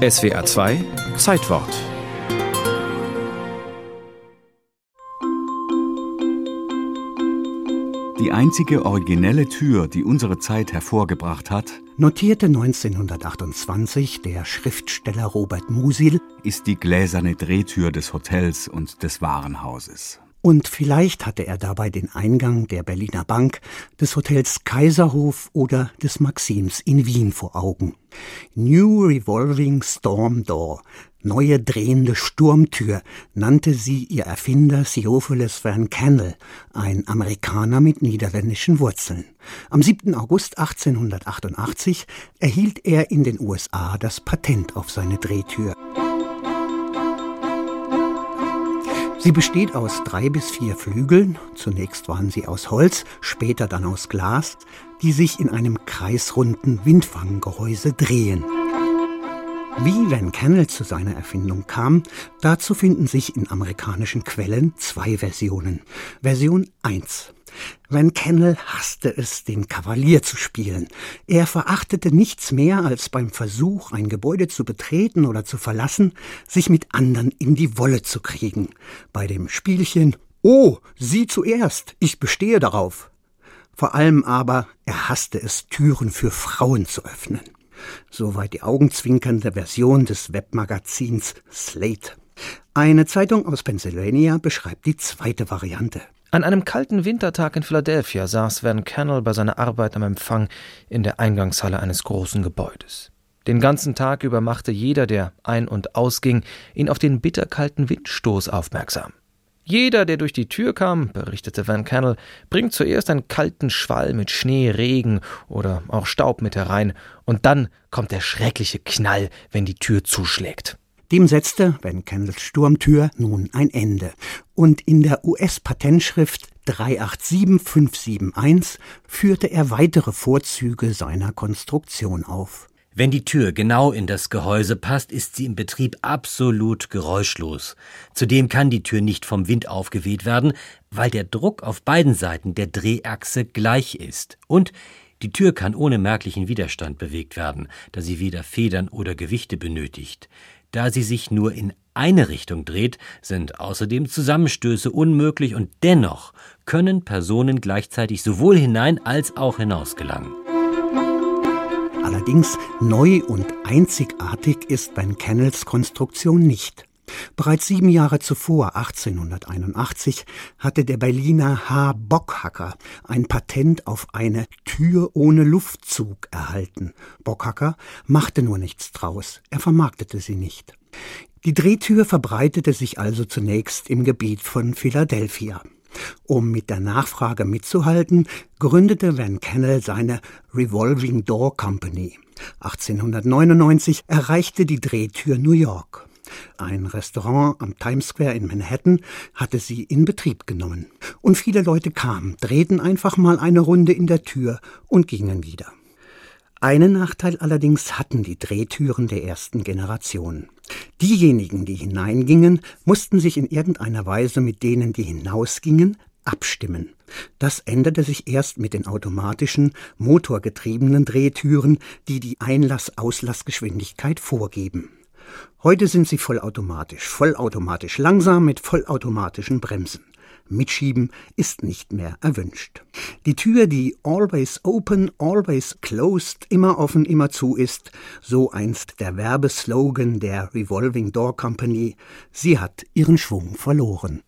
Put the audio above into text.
SWA 2 Zeitwort Die einzige originelle Tür, die unsere Zeit hervorgebracht hat, notierte 1928 der Schriftsteller Robert Musil, ist die gläserne Drehtür des Hotels und des Warenhauses. Und vielleicht hatte er dabei den Eingang der Berliner Bank, des Hotels Kaiserhof oder des Maxims in Wien vor Augen. New Revolving Storm Door, neue drehende Sturmtür, nannte sie ihr Erfinder Theophilus Van Cannel, ein Amerikaner mit niederländischen Wurzeln. Am 7. August 1888 erhielt er in den USA das Patent auf seine Drehtür. Sie besteht aus drei bis vier Flügeln, zunächst waren sie aus Holz, später dann aus Glas, die sich in einem kreisrunden Windfanggehäuse drehen. Wie Van Cannel zu seiner Erfindung kam, dazu finden sich in amerikanischen Quellen zwei Versionen. Version 1. Van Kennel hasste es, den Kavalier zu spielen. Er verachtete nichts mehr, als beim Versuch, ein Gebäude zu betreten oder zu verlassen, sich mit anderen in die Wolle zu kriegen. Bei dem Spielchen Oh, Sie zuerst, ich bestehe darauf. Vor allem aber, er hasste es, Türen für Frauen zu öffnen. Soweit die augenzwinkernde Version des Webmagazins Slate. Eine Zeitung aus Pennsylvania beschreibt die zweite Variante. An einem kalten Wintertag in Philadelphia saß Van Cannell bei seiner Arbeit am Empfang in der Eingangshalle eines großen Gebäudes. Den ganzen Tag über machte jeder, der ein- und ausging, ihn auf den bitterkalten Windstoß aufmerksam. Jeder, der durch die Tür kam, berichtete Van Cannell, bringt zuerst einen kalten Schwall mit Schnee, Regen oder auch Staub mit herein, und dann kommt der schreckliche Knall, wenn die Tür zuschlägt. Dem setzte Van Candles Sturmtür nun ein Ende. Und in der US-Patentschrift 387571 führte er weitere Vorzüge seiner Konstruktion auf. Wenn die Tür genau in das Gehäuse passt, ist sie im Betrieb absolut geräuschlos. Zudem kann die Tür nicht vom Wind aufgeweht werden, weil der Druck auf beiden Seiten der Drehachse gleich ist. Und die Tür kann ohne merklichen Widerstand bewegt werden, da sie weder Federn oder Gewichte benötigt. Da sie sich nur in eine Richtung dreht, sind außerdem Zusammenstöße unmöglich und dennoch können Personen gleichzeitig sowohl hinein als auch hinaus gelangen. Allerdings neu und einzigartig ist Van Kennels Konstruktion nicht. Bereits sieben Jahre zuvor, 1881, hatte der Berliner H. Bockhacker ein Patent auf eine Tür ohne Luftzug erhalten. Bockhacker machte nur nichts draus, er vermarktete sie nicht. Die Drehtür verbreitete sich also zunächst im Gebiet von Philadelphia. Um mit der Nachfrage mitzuhalten, gründete Van Kennel seine Revolving Door Company. 1899 erreichte die Drehtür New York. Ein Restaurant am Times Square in Manhattan hatte sie in Betrieb genommen. Und viele Leute kamen, drehten einfach mal eine Runde in der Tür und gingen wieder. Einen Nachteil allerdings hatten die Drehtüren der ersten Generation. Diejenigen, die hineingingen, mussten sich in irgendeiner Weise mit denen, die hinausgingen, abstimmen. Das änderte sich erst mit den automatischen, motorgetriebenen Drehtüren, die die Einlass-Auslassgeschwindigkeit vorgeben. Heute sind sie vollautomatisch, vollautomatisch langsam mit vollautomatischen Bremsen. Mitschieben ist nicht mehr erwünscht. Die Tür, die always open, always closed, immer offen, immer zu ist, so einst der Werbeslogan der Revolving Door Company, sie hat ihren Schwung verloren.